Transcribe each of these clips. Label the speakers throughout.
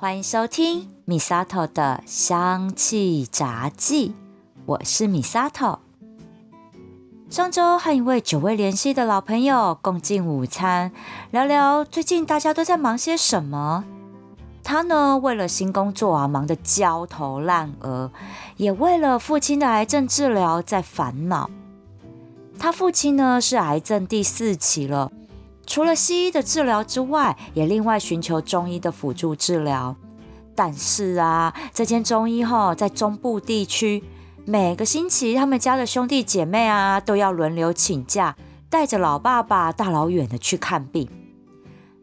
Speaker 1: 欢迎收听米萨头的香气杂记，我是米萨头。上周和一位久未联系的老朋友共进午餐，聊聊最近大家都在忙些什么。他呢，为了新工作啊，忙得焦头烂额，也为了父亲的癌症治疗在烦恼。他父亲呢是癌症第四期了，除了西医的治疗之外，也另外寻求中医的辅助治疗。但是啊，这间中医哈在中部地区。每个星期，他们家的兄弟姐妹啊，都要轮流请假，带着老爸爸大老远的去看病。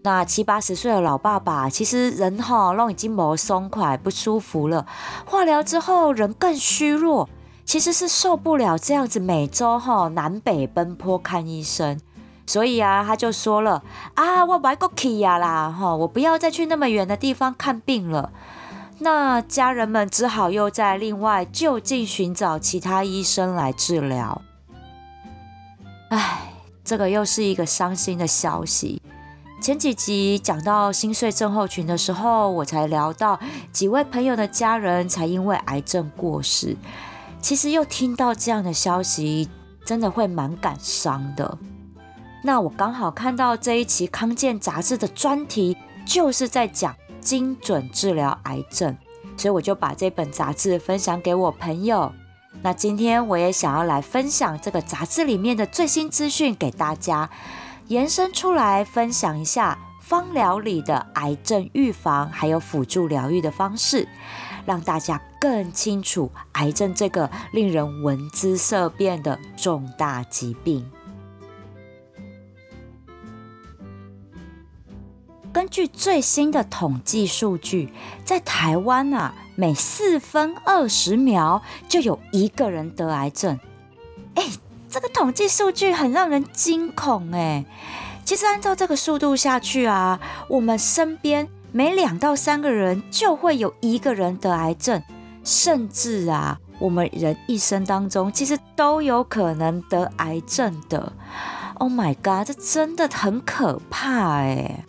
Speaker 1: 那七八十岁的老爸爸，其实人哈都已经磨松快不舒服了。化疗之后，人更虚弱，其实是受不了这样子每周哈南北奔波看医生。所以啊，他就说了啊，我不过去呀啦哈，我不要再去那么远的地方看病了。那家人们只好又在另外就近寻找其他医生来治疗。唉，这个又是一个伤心的消息。前几集讲到心碎症候群的时候，我才聊到几位朋友的家人才因为癌症过世。其实又听到这样的消息，真的会蛮感伤的。那我刚好看到这一期康健杂志的专题，就是在讲。精准治疗癌症，所以我就把这本杂志分享给我朋友。那今天我也想要来分享这个杂志里面的最新资讯给大家，延伸出来分享一下芳疗里的癌症预防还有辅助疗愈的方式，让大家更清楚癌症这个令人闻之色变的重大疾病。据最新的统计数据，在台湾啊，每四分二十秒就有一个人得癌症。哎，这个统计数据很让人惊恐哎。其实按照这个速度下去啊，我们身边每两到三个人就会有一个人得癌症，甚至啊，我们人一生当中其实都有可能得癌症的。Oh my god，这真的很可怕哎。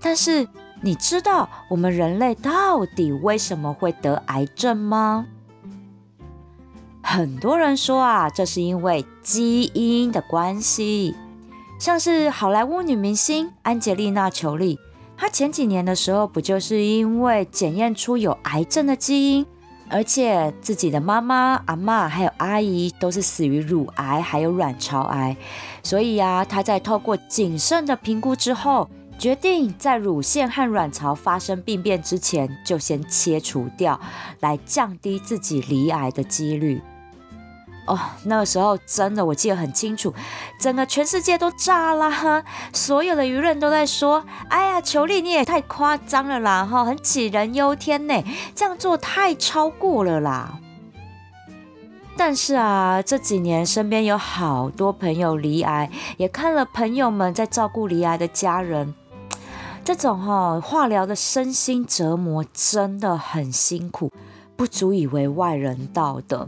Speaker 1: 但是你知道我们人类到底为什么会得癌症吗？很多人说啊，这是因为基因的关系。像是好莱坞女明星安吉丽娜·裘丽，她前几年的时候不就是因为检验出有癌症的基因，而且自己的妈妈、阿妈还有阿姨都是死于乳癌还有卵巢癌，所以呀，她在透过谨慎的评估之后。决定在乳腺和卵巢发生病变之前就先切除掉，来降低自己离癌的几率。哦，那个时候真的我记得很清楚，整个全世界都炸啦，所有的舆论都在说：“哎呀，球丽你也太夸张了啦，哈，很杞人忧天呢，这样做太超过了啦。”但是啊，这几年身边有好多朋友离癌，也看了朋友们在照顾离癌的家人。这种哈化疗的身心折磨真的很辛苦，不足以为外人道的。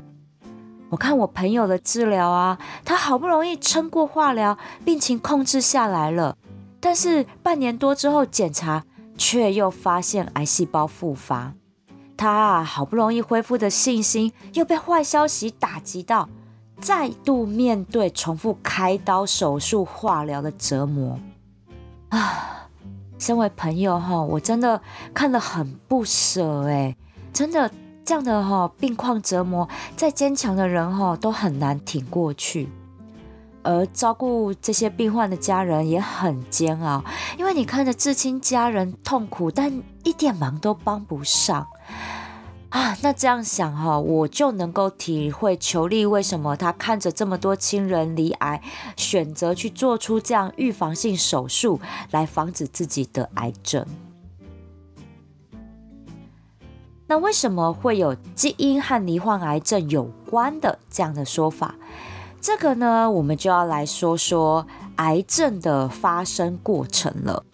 Speaker 1: 我看我朋友的治疗啊，他好不容易撑过化疗，病情控制下来了，但是半年多之后检查，却又发现癌细胞复发。他啊好不容易恢复的信心，又被坏消息打击到，再度面对重复开刀、手术、化疗的折磨啊。身为朋友哈，我真的看了很不舍哎，真的这样的哈病况折磨，再坚强的人哈都很难挺过去，而照顾这些病患的家人也很煎熬，因为你看着至亲家人痛苦，但一点忙都帮不上。啊，那这样想哈，我就能够体会裘丽为什么他看着这么多亲人离癌，选择去做出这样预防性手术来防止自己得癌症。那为什么会有基因和罹患癌症有关的这样的说法？这个呢，我们就要来说说癌症的发生过程了。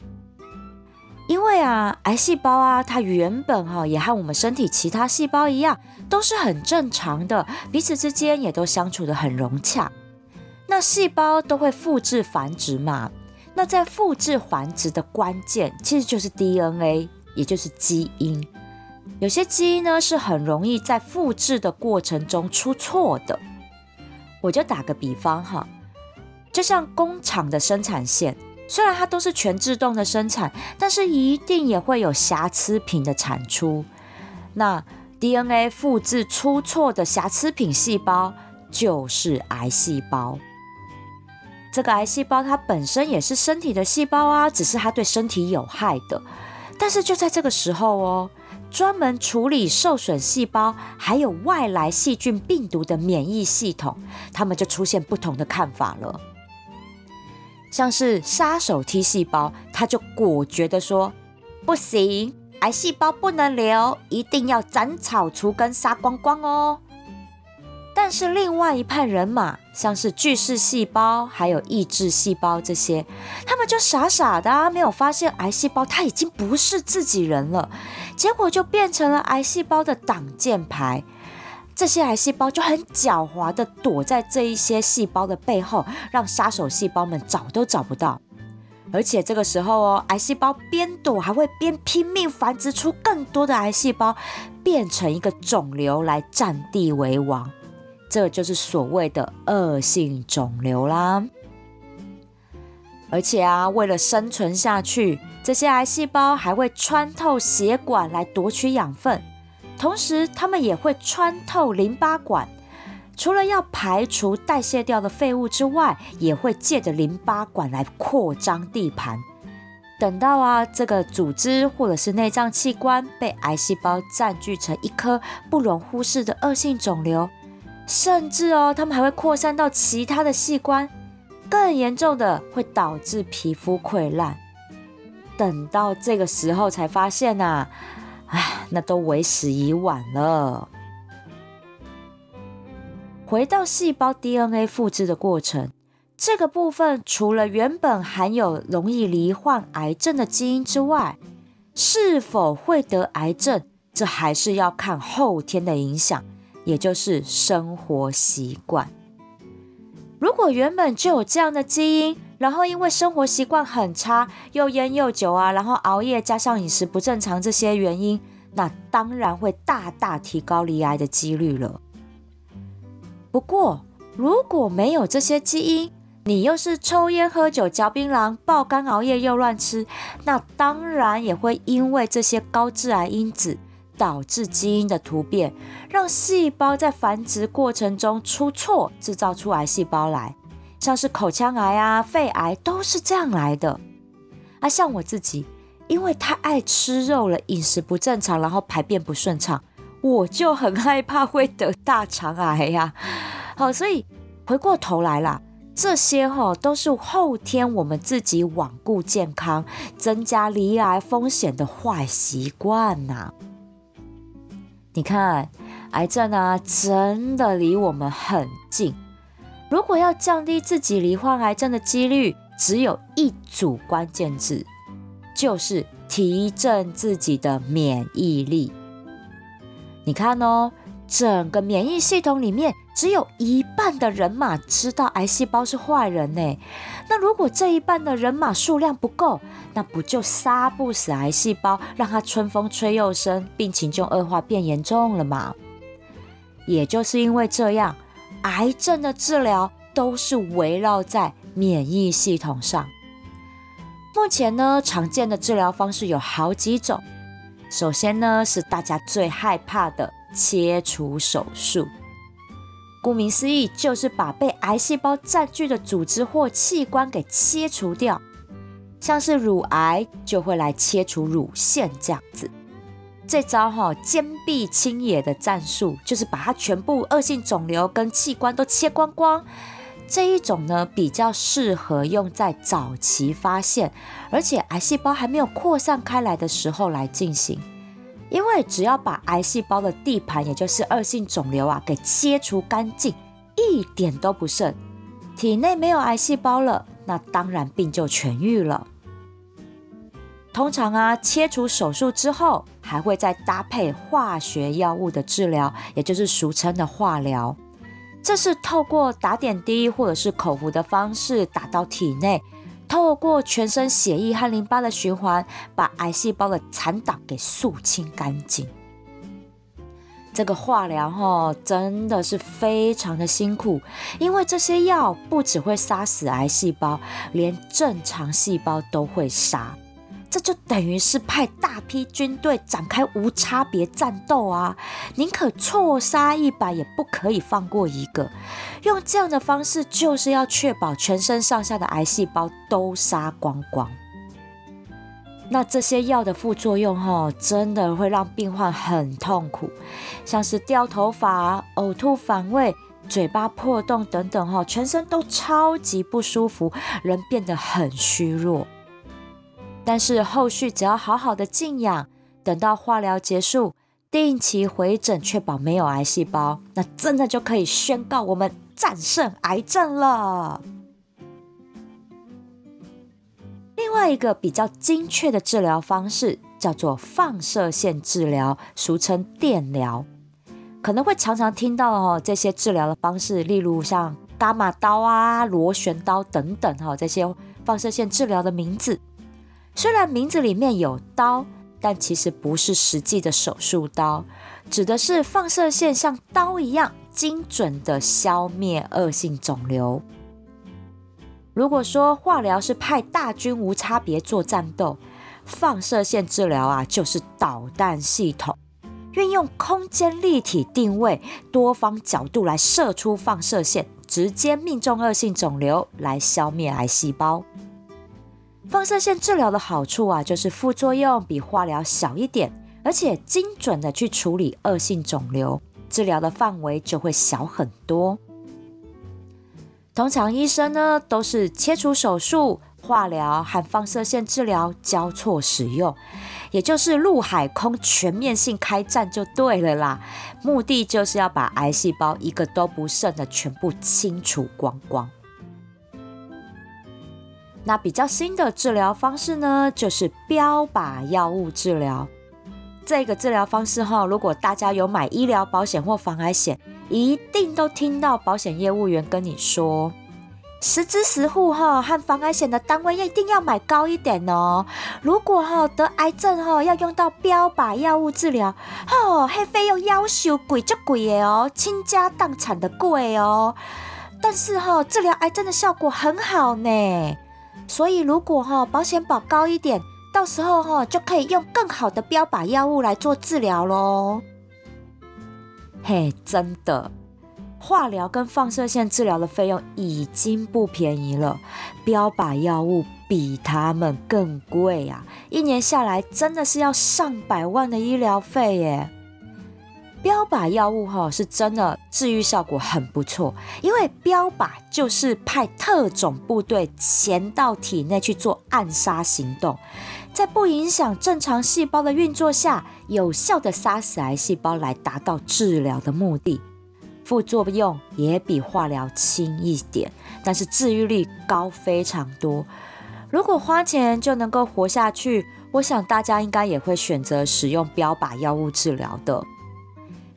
Speaker 1: 因为啊，癌细胞啊，它原本哈也和我们身体其他细胞一样，都是很正常的，彼此之间也都相处的很融洽。那细胞都会复制繁殖嘛？那在复制繁殖的关键，其实就是 DNA 也就是基因。有些基因呢是很容易在复制的过程中出错的。我就打个比方哈，就像工厂的生产线，虽然它都是全自动的生产，但是一定也会有瑕疵品的产出。那 DNA 复制出错的瑕疵品细胞就是癌细胞。这个癌细胞它本身也是身体的细胞啊，只是它对身体有害的。但是就在这个时候哦，专门处理受损细胞还有外来细菌、病毒的免疫系统，他们就出现不同的看法了。像是杀手 T 细胞，他就果决的说：“不行，癌细胞不能留，一定要斩草除根，杀光光哦。”但是另外一派人马，像是巨噬细胞、还有抑制细胞这些，他们就傻傻的啊没有发现癌细胞它已经不是自己人了，结果就变成了癌细胞的挡箭牌。这些癌细胞就很狡猾的躲在这一些细胞的背后，让杀手细胞们找都找不到。而且这个时候哦，癌细胞边躲还会边拼命繁殖出更多的癌细胞，变成一个肿瘤来占地为王。这就是所谓的恶性肿瘤啦。而且啊，为了生存下去，这些癌细胞还会穿透血管来夺取养分，同时它们也会穿透淋巴管。除了要排除代谢掉的废物之外，也会借着淋巴管来扩张地盘。等到啊，这个组织或者是内脏器官被癌细胞占据成一颗不容忽视的恶性肿瘤。甚至哦，它们还会扩散到其他的器官，更严重的会导致皮肤溃烂。等到这个时候才发现呐，唉，那都为时已晚了。回到细胞 DNA 复制的过程，这个部分除了原本含有容易罹患癌症的基因之外，是否会得癌症，这还是要看后天的影响。也就是生活习惯。如果原本就有这样的基因，然后因为生活习惯很差，又烟又酒啊，然后熬夜加上饮食不正常这些原因，那当然会大大提高罹癌的几率了。不过如果没有这些基因，你又是抽烟喝酒嚼槟榔爆肝熬夜又乱吃，那当然也会因为这些高致癌因子。导致基因的突变，让细胞在繁殖过程中出错，制造出癌细胞来，像是口腔癌啊、肺癌都是这样来的。啊，像我自己，因为太爱吃肉了，饮食不正常，然后排便不顺畅，我就很害怕会得大肠癌呀。好，所以回过头来啦，这些哈都是后天我们自己罔顾健康，增加罹癌风险的坏习惯呐。你看，癌症啊，真的离我们很近。如果要降低自己罹患癌症的几率，只有一组关键字，就是提振自己的免疫力。你看哦。整个免疫系统里面，只有一半的人马知道癌细胞是坏人呢。那如果这一半的人马数量不够，那不就杀不死癌细胞，让它春风吹又生，病情就恶化变严重了吗？也就是因为这样，癌症的治疗都是围绕在免疫系统上。目前呢，常见的治疗方式有好几种。首先呢，是大家最害怕的。切除手术，顾名思义，就是把被癌细胞占据的组织或器官给切除掉。像是乳癌，就会来切除乳腺这样子。这招哈坚壁清野的战术，就是把它全部恶性肿瘤跟器官都切光光。这一种呢，比较适合用在早期发现，而且癌细胞还没有扩散开来的时候来进行。因为只要把癌细胞的地盘，也就是恶性肿瘤啊，给切除干净，一点都不剩，体内没有癌细胞了，那当然病就痊愈了。通常啊，切除手术之后，还会再搭配化学药物的治疗，也就是俗称的化疗。这是透过打点滴或者是口服的方式打到体内，透过全身血液和淋巴的循环，把癌细胞的残党给肃清干净。这个化疗哈真的是非常的辛苦，因为这些药不只会杀死癌细胞，连正常细胞都会杀。这就等于是派大批军队展开无差别战斗啊！宁可错杀一百，也不可以放过一个。用这样的方式，就是要确保全身上下的癌细胞都杀光光。那这些药的副作用，哈，真的会让病患很痛苦，像是掉头发、呕吐、反胃、嘴巴破洞等等，哈，全身都超级不舒服，人变得很虚弱。但是后续只要好好的静养，等到化疗结束，定期回诊，确保没有癌细胞，那真的就可以宣告我们战胜癌症了。另外一个比较精确的治疗方式叫做放射线治疗，俗称电疗，可能会常常听到哦这些治疗的方式，例如像伽马刀啊、螺旋刀等等哈这些放射线治疗的名字。虽然名字里面有刀，但其实不是实际的手术刀，指的是放射线像刀一样精准的消灭恶性肿瘤。如果说化疗是派大军无差别做战斗，放射线治疗啊就是导弹系统，运用空间立体定位、多方角度来射出放射线，直接命中恶性肿瘤，来消灭癌细胞。放射线治疗的好处啊，就是副作用比化疗小一点，而且精准的去处理恶性肿瘤，治疗的范围就会小很多。通常医生呢都是切除手术、化疗和放射线治疗交错使用，也就是陆海空全面性开战就对了啦。目的就是要把癌细胞一个都不剩的全部清除光光。那比较新的治疗方式呢，就是标靶药物治疗。这个治疗方式哈，如果大家有买医疗保险或防癌险，一定都听到保险业务员跟你说，实支实付哈，和防癌险的单位一定要买高一点哦。如果哈得癌症哈，要用到标靶药物治疗，哦，嘿费用要求贵就贵的哦，倾家荡产的贵哦。但是哈，治疗癌症的效果很好呢。所以，如果哈保险保高一点，到时候哈就可以用更好的标靶药物来做治疗喽。嘿，真的，化疗跟放射线治疗的费用已经不便宜了，标靶药物比他们更贵啊！一年下来真的是要上百万的医疗费耶。标靶药物哈是真的治愈效果很不错，因为标靶就是派特种部队潜到体内去做暗杀行动，在不影响正常细胞的运作下，有效的杀死癌细胞来达到治疗的目的。副作用也比化疗轻一点，但是治愈率高非常多。如果花钱就能够活下去，我想大家应该也会选择使用标靶药物治疗的。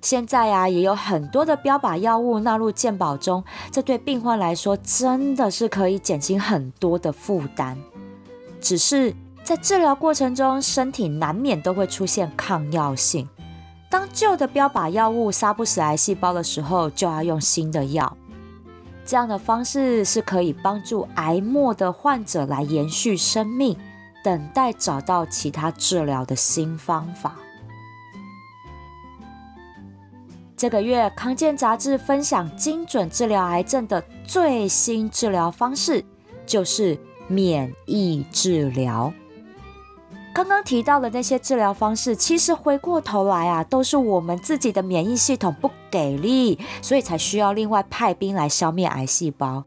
Speaker 1: 现在呀，也有很多的标靶药物纳入健保中，这对病患来说真的是可以减轻很多的负担。只是在治疗过程中，身体难免都会出现抗药性。当旧的标靶药物杀不死癌细胞的时候，就要用新的药。这样的方式是可以帮助癌末的患者来延续生命，等待找到其他治疗的新方法。这个月，康健杂志分享精准治疗癌症的最新治疗方式，就是免疫治疗。刚刚提到的那些治疗方式，其实回过头来啊，都是我们自己的免疫系统不给力，所以才需要另外派兵来消灭癌细胞。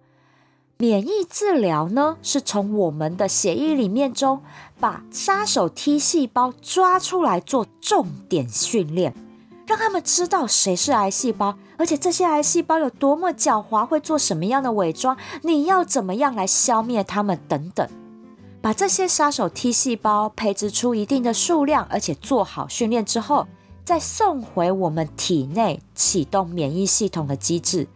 Speaker 1: 免疫治疗呢，是从我们的血液里面中把杀手 T 细胞抓出来做重点训练。让他们知道谁是癌细胞，而且这些癌细胞有多么狡猾，会做什么样的伪装，你要怎么样来消灭它们等等。把这些杀手 T 细胞培植出一定的数量，而且做好训练之后，再送回我们体内启动免疫系统的机制，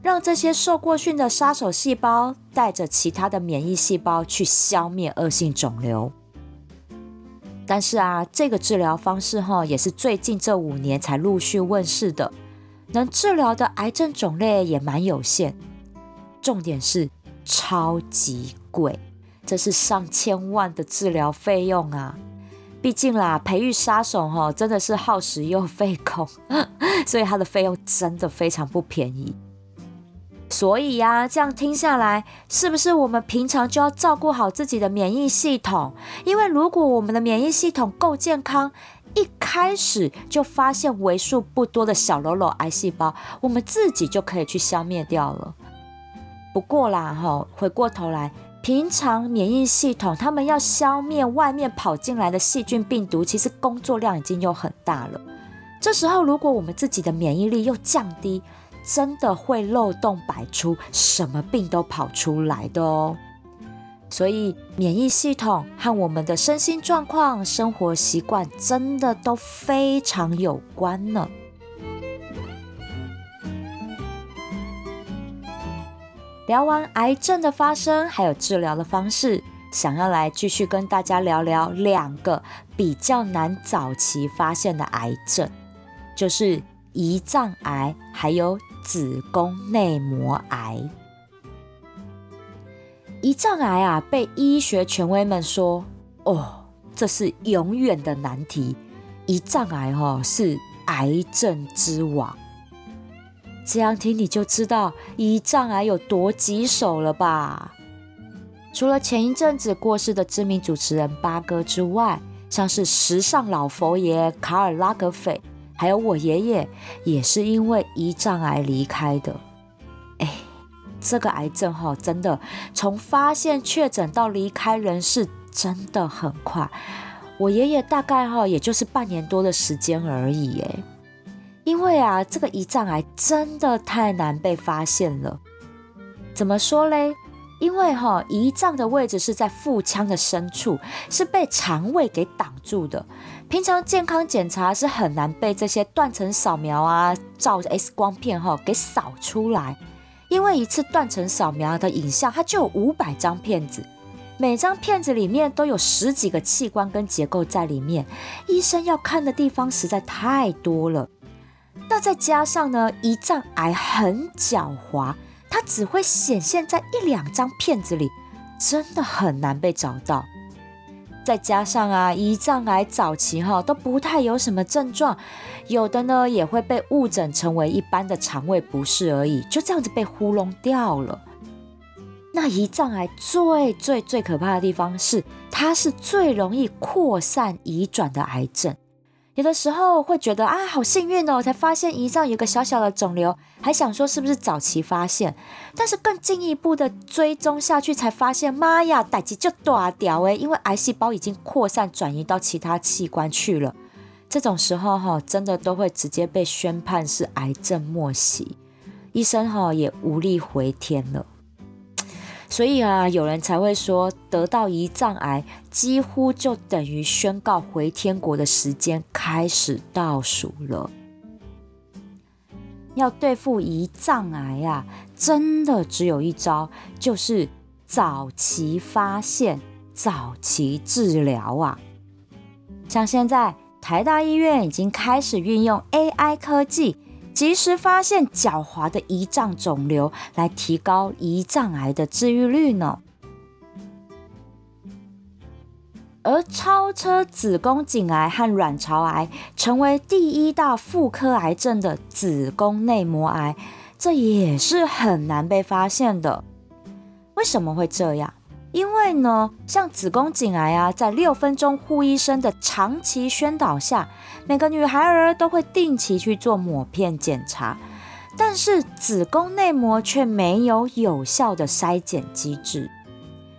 Speaker 1: 让这些受过训的杀手细胞带着其他的免疫细胞去消灭恶性肿瘤。但是啊，这个治疗方式哈，也是最近这五年才陆续问世的，能治疗的癌症种类也蛮有限。重点是超级贵，这是上千万的治疗费用啊！毕竟啦，培育杀手哈，真的是耗时又费工，所以它的费用真的非常不便宜。所以呀，这样听下来，是不是我们平常就要照顾好自己的免疫系统？因为如果我们的免疫系统够健康，一开始就发现为数不多的小喽啰癌细胞，我们自己就可以去消灭掉了。不过啦，哈，回过头来，平常免疫系统他们要消灭外面跑进来的细菌病毒，其实工作量已经又很大了。这时候，如果我们自己的免疫力又降低，真的会漏洞百出，什么病都跑出来的哦。所以免疫系统和我们的身心状况、生活习惯真的都非常有关呢。聊完癌症的发生，还有治疗的方式，想要来继续跟大家聊聊两个比较难早期发现的癌症，就是胰脏癌还有。子宫内膜癌、胰脏癌啊，被医学权威们说，哦，这是永远的难题。胰脏癌哈是癌症之王，这样听你就知道胰脏癌有多棘手了吧？除了前一阵子过世的知名主持人八哥之外，像是时尚老佛爷卡尔拉格斐。还有我爷爷也是因为胰脏癌离开的，哎，这个癌症哈，真的从发现确诊到离开人世真的很快。我爷爷大概哈也就是半年多的时间而已，哎，因为啊，这个胰脏癌真的太难被发现了。怎么说嘞？因为哈胰脏的位置是在腹腔的深处，是被肠胃给挡住的。平常健康检查是很难被这些断层扫描啊、照 X 光片哈给扫出来，因为一次断层扫描的影像它就有五百张片子，每张片子里面都有十几个器官跟结构在里面，医生要看的地方实在太多了。那再加上呢，胰脏癌很狡猾。它只会显现在一两张片子里，真的很难被找到。再加上啊，胰脏癌早期哈都不太有什么症状，有的呢也会被误诊成为一般的肠胃不适而已，就这样子被糊弄掉了。那胰脏癌最最最可怕的地方是，它是最容易扩散移转的癌症。有的时候会觉得啊，好幸运哦，才发现胰脏有个小小的肿瘤，还想说是不是早期发现。但是更进一步的追踪下去，才发现妈呀，胆子就大掉诶，因为癌细胞已经扩散转移到其他器官去了。这种时候哈，真的都会直接被宣判是癌症末期，医生哈也无力回天了。所以啊，有人才会说，得到胰脏癌几乎就等于宣告回天国的时间开始倒数了。要对付胰脏癌啊，真的只有一招，就是早期发现、早期治疗啊。像现在台大医院已经开始运用 AI 科技。及时发现狡猾的胰脏肿瘤，来提高胰脏癌的治愈率呢。而超车子宫颈癌和卵巢癌，成为第一大妇科癌症的子宫内膜癌，这也是很难被发现的。为什么会这样？因为呢，像子宫颈癌啊，在六分钟护医生的长期宣导下，每个女孩儿都会定期去做抹片检查，但是子宫内膜却没有有效的筛检机制，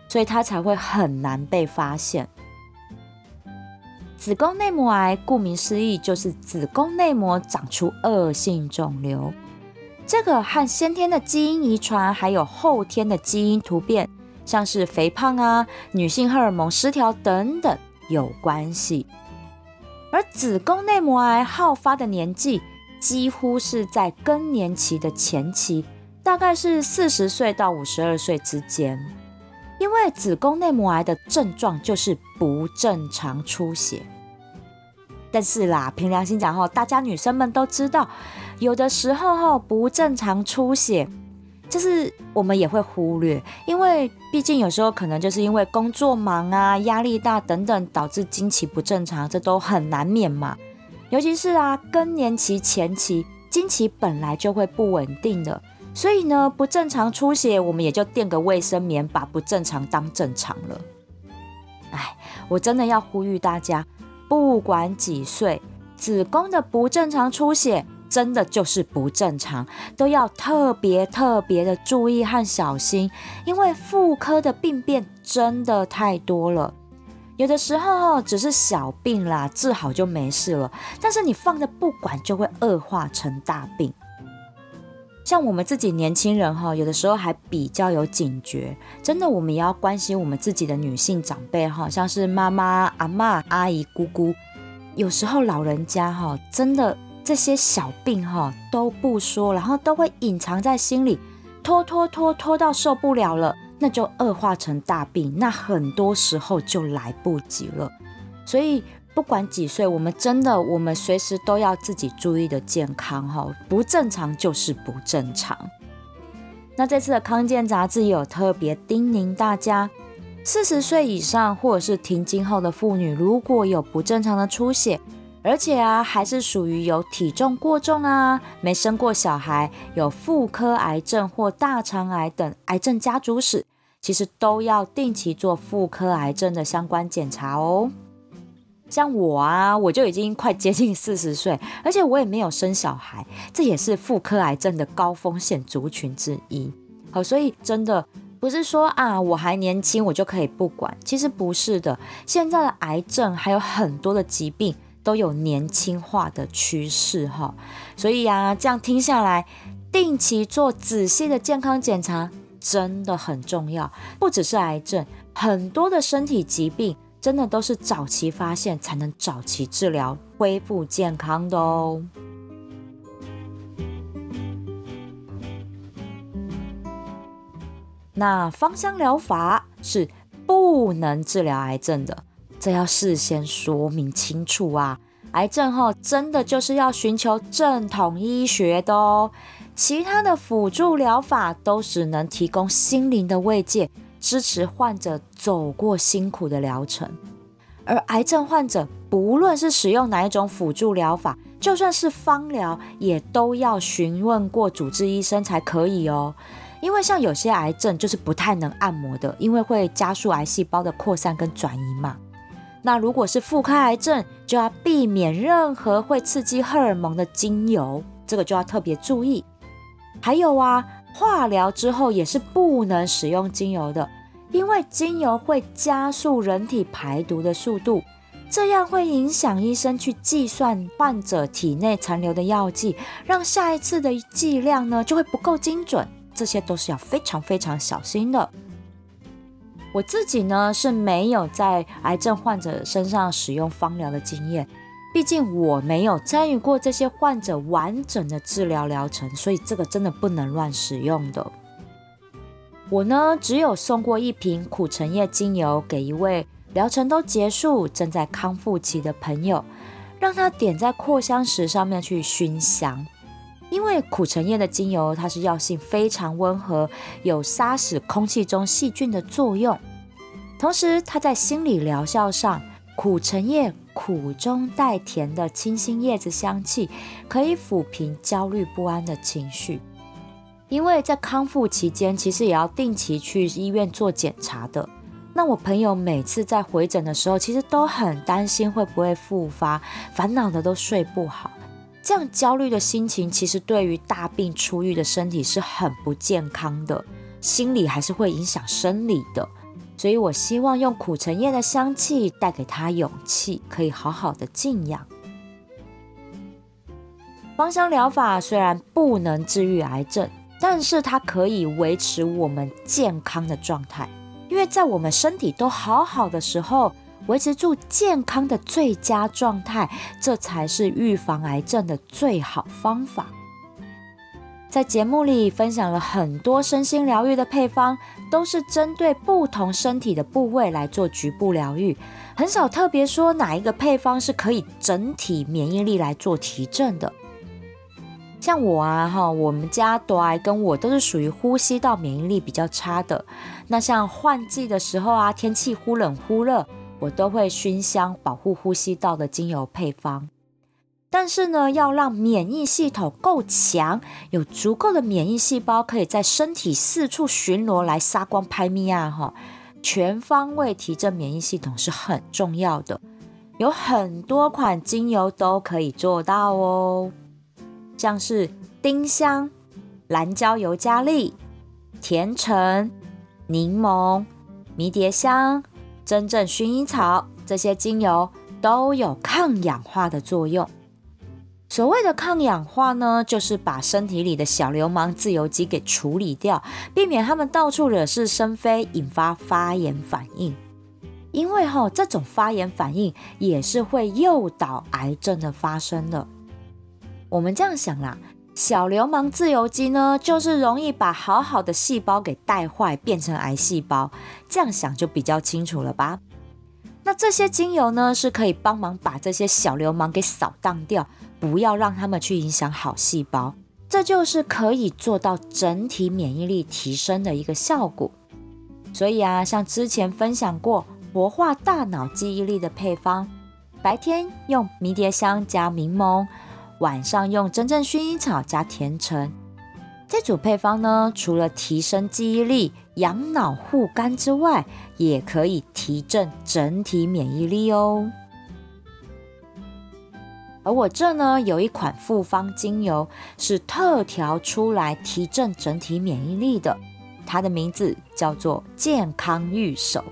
Speaker 1: 所以它才会很难被发现。子宫内膜癌顾名思义，就是子宫内膜长出恶性肿瘤，这个和先天的基因遗传还有后天的基因突变。像是肥胖啊、女性荷尔蒙失调等等有关系，而子宫内膜癌好发的年纪几乎是在更年期的前期，大概是四十岁到五十二岁之间。因为子宫内膜癌的症状就是不正常出血。但是啦，凭良心讲哈，大家女生们都知道，有的时候哈不正常出血。就是我们也会忽略，因为毕竟有时候可能就是因为工作忙啊、压力大等等，导致经期不正常，这都很难免嘛。尤其是啊更年期前期，经期本来就会不稳定的，所以呢不正常出血，我们也就垫个卫生棉，把不正常当正常了。哎，我真的要呼吁大家，不管几岁，子宫的不正常出血。真的就是不正常，都要特别特别的注意和小心，因为妇科的病变真的太多了。有的时候只是小病啦，治好就没事了，但是你放着不管，就会恶化成大病。像我们自己年轻人哈，有的时候还比较有警觉，真的我们也要关心我们自己的女性长辈哈，像是妈妈、阿妈、阿姨、姑姑，有时候老人家哈，真的。这些小病哈都不说，然后都会隐藏在心里，拖拖拖拖到受不了了，那就恶化成大病，那很多时候就来不及了。所以不管几岁，我们真的我们随时都要自己注意的健康哈，不正常就是不正常。那这次的康健杂志也有特别叮咛大家，四十岁以上或者是停经后的妇女，如果有不正常的出血。而且啊，还是属于有体重过重啊，没生过小孩，有妇科癌症或大肠癌等癌症家族史，其实都要定期做妇科癌症的相关检查哦。像我啊，我就已经快接近四十岁，而且我也没有生小孩，这也是妇科癌症的高风险族群之一。好，所以真的不是说啊，我还年轻，我就可以不管，其实不是的。现在的癌症还有很多的疾病。都有年轻化的趋势哈，所以呀，这样听下来，定期做仔细的健康检查真的很重要。不只是癌症，很多的身体疾病，真的都是早期发现才能早期治疗，恢复健康的哦。那芳香疗法是不能治疗癌症的。这要事先说明清楚啊！癌症后真的就是要寻求正统医学的哦，其他的辅助疗法都只能提供心灵的慰藉，支持患者走过辛苦的疗程。而癌症患者不论是使用哪一种辅助疗法，就算是方疗，也都要询问过主治医生才可以哦。因为像有些癌症就是不太能按摩的，因为会加速癌细胞的扩散跟转移嘛。那如果是妇科癌症，就要避免任何会刺激荷尔蒙的精油，这个就要特别注意。还有啊，化疗之后也是不能使用精油的，因为精油会加速人体排毒的速度，这样会影响医生去计算患者体内残留的药剂，让下一次的剂量呢就会不够精准，这些都是要非常非常小心的。我自己呢是没有在癌症患者身上使用芳疗的经验，毕竟我没有参与过这些患者完整的治疗疗程，所以这个真的不能乱使用的。我呢只有送过一瓶苦橙叶精油给一位疗程都结束、正在康复期的朋友，让他点在扩香石上面去熏香。因为苦橙叶的精油，它是药性非常温和，有杀死空气中细菌的作用。同时，它在心理疗效上，苦橙叶苦中带甜的清新叶子香气，可以抚平焦虑不安的情绪。因为在康复期间，其实也要定期去医院做检查的。那我朋友每次在回诊的时候，其实都很担心会不会复发，烦恼的都睡不好。这样焦虑的心情，其实对于大病初愈的身体是很不健康的，心理还是会影响生理的。所以我希望用苦橙叶的香气带给他勇气，可以好好的静养。芳香疗法虽然不能治愈癌症，但是它可以维持我们健康的状态，因为在我们身体都好好的时候。维持住健康的最佳状态，这才是预防癌症的最好方法。在节目里分享了很多身心疗愈的配方，都是针对不同身体的部位来做局部疗愈，很少特别说哪一个配方是可以整体免疫力来做提振的。像我啊，哈，我们家朵爱跟我都是属于呼吸道免疫力比较差的。那像换季的时候啊，天气忽冷忽热，我都会熏香保护呼吸道的精油配方。但是呢，要让免疫系统够强，有足够的免疫细胞可以在身体四处巡逻来杀光拍咪啊哈，全方位提振免疫系统是很重要的。有很多款精油都可以做到哦，像是丁香、蓝椒油加利、甜橙、柠檬、迷迭香、真正薰衣草这些精油都有抗氧化的作用。所谓的抗氧化呢，就是把身体里的小流氓自由基给处理掉，避免他们到处惹是生非，引发发炎反应。因为哈，这种发炎反应也是会诱导癌症的发生的。我们这样想啦，小流氓自由基呢，就是容易把好好的细胞给带坏，变成癌细胞。这样想就比较清楚了吧？那这些精油呢，是可以帮忙把这些小流氓给扫荡掉。不要让他们去影响好细胞，这就是可以做到整体免疫力提升的一个效果。所以啊，像之前分享过活化大脑记忆力的配方，白天用迷迭香加柠檬，晚上用真正薰衣草加甜橙。这组配方呢，除了提升记忆力、养脑护肝之外，也可以提振整体免疫力哦。而我这呢，有一款复方精油是特调出来提振整体免疫力的，它的名字叫做健康玉手，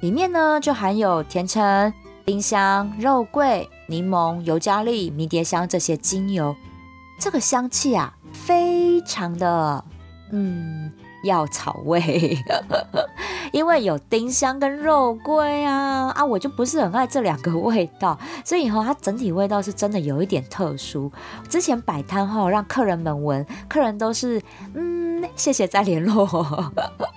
Speaker 1: 里面呢就含有甜橙、丁香、肉桂、柠檬、尤加利、迷迭香这些精油，这个香气啊，非常的嗯。药草味，因为有丁香跟肉桂啊啊，我就不是很爱这两个味道，所以哈，它整体味道是真的有一点特殊。之前摆摊后让客人们闻，客人都是嗯，谢谢再联络。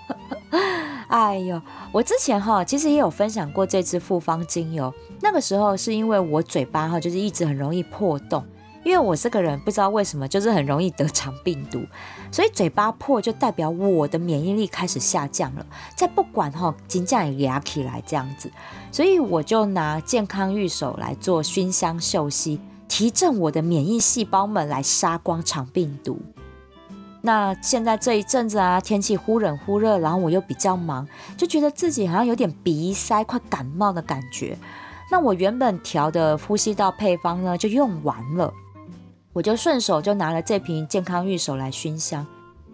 Speaker 1: 哎呦，我之前哈其实也有分享过这支复方精油，那个时候是因为我嘴巴哈就是一直很容易破洞。因为我这个人不知道为什么就是很容易得肠病毒，所以嘴巴破就代表我的免疫力开始下降了。再不管哈，金价也压起来这样子，所以我就拿健康玉手来做熏香嗅吸，提振我的免疫细胞们来杀光肠病毒。那现在这一阵子啊，天气忽冷忽热，然后我又比较忙，就觉得自己好像有点鼻塞、快感冒的感觉。那我原本调的呼吸道配方呢，就用完了。我就顺手就拿了这瓶健康玉手来熏香，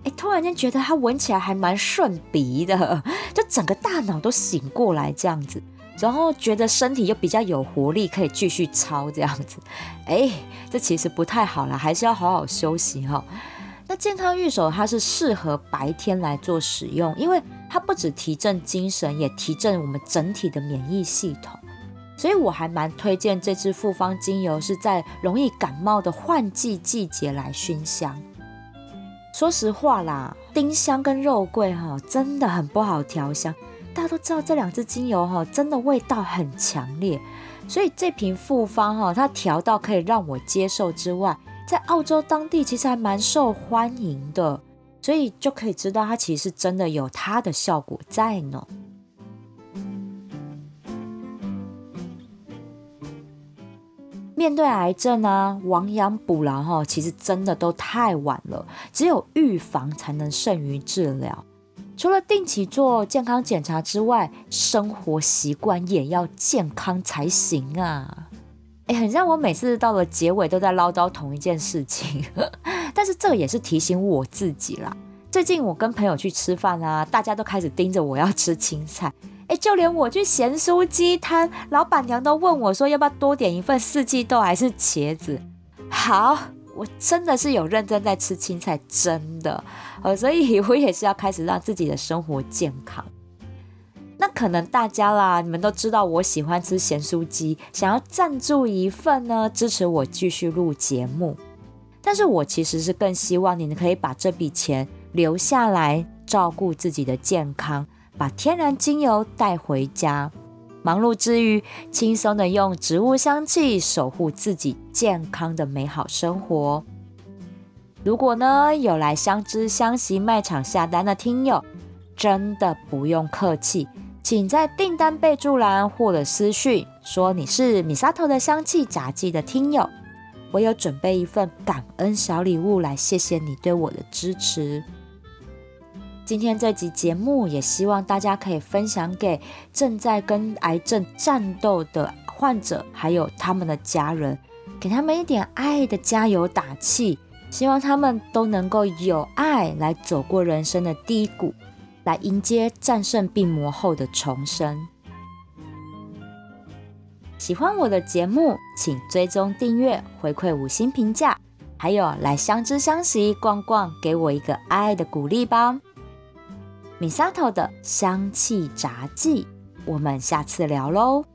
Speaker 1: 哎，突然间觉得它闻起来还蛮顺鼻的，就整个大脑都醒过来这样子，然后觉得身体又比较有活力，可以继续操这样子，哎，这其实不太好了，还是要好好休息哈。那健康玉手它是适合白天来做使用，因为它不止提振精神，也提振我们整体的免疫系统。所以我还蛮推荐这支复方精油，是在容易感冒的换季季节来熏香。说实话啦，丁香跟肉桂哈真的很不好调香。大家都知道这两支精油哈真的味道很强烈，所以这瓶复方哈它调到可以让我接受之外，在澳洲当地其实还蛮受欢迎的，所以就可以知道它其实真的有它的效果在呢。面对癌症啊，亡羊补牢哈，其实真的都太晚了。只有预防才能胜于治疗。除了定期做健康检查之外，生活习惯也要健康才行啊。哎，很像我每次到了结尾都在唠叨同一件事情，但是这也是提醒我自己啦。最近我跟朋友去吃饭啊，大家都开始盯着我要吃青菜。哎，就连我去咸酥鸡摊，老板娘都问我说要不要多点一份四季豆还是茄子。好，我真的是有认真在吃青菜，真的。呃，所以 我也是要开始让自己的生活健康。那可能大家啦，你们都知道我喜欢吃咸酥鸡，想要赞助一份呢，支持我继续录节目。但是我其实是更希望你们可以把这笔钱留下来，照顾自己的健康，把天然精油带回家。忙碌之余，轻松的用植物香气守护自己健康的美好生活。如果呢有来香知香息卖场下单的听友，真的不用客气，请在订单备注栏或者私讯说你是米沙头的香气杂技的听友，我有准备一份感恩小礼物来谢谢你对我的支持。今天这集节目也希望大家可以分享给正在跟癌症战斗的患者，还有他们的家人，给他们一点爱的加油打气，希望他们都能够有爱来走过人生的低谷，来迎接战胜病魔后的重生。喜欢我的节目，请追踪订阅，回馈五星评价，还有来相知相惜逛逛，给我一个爱的鼓励吧。米萨头的香气杂技，我们下次聊喽。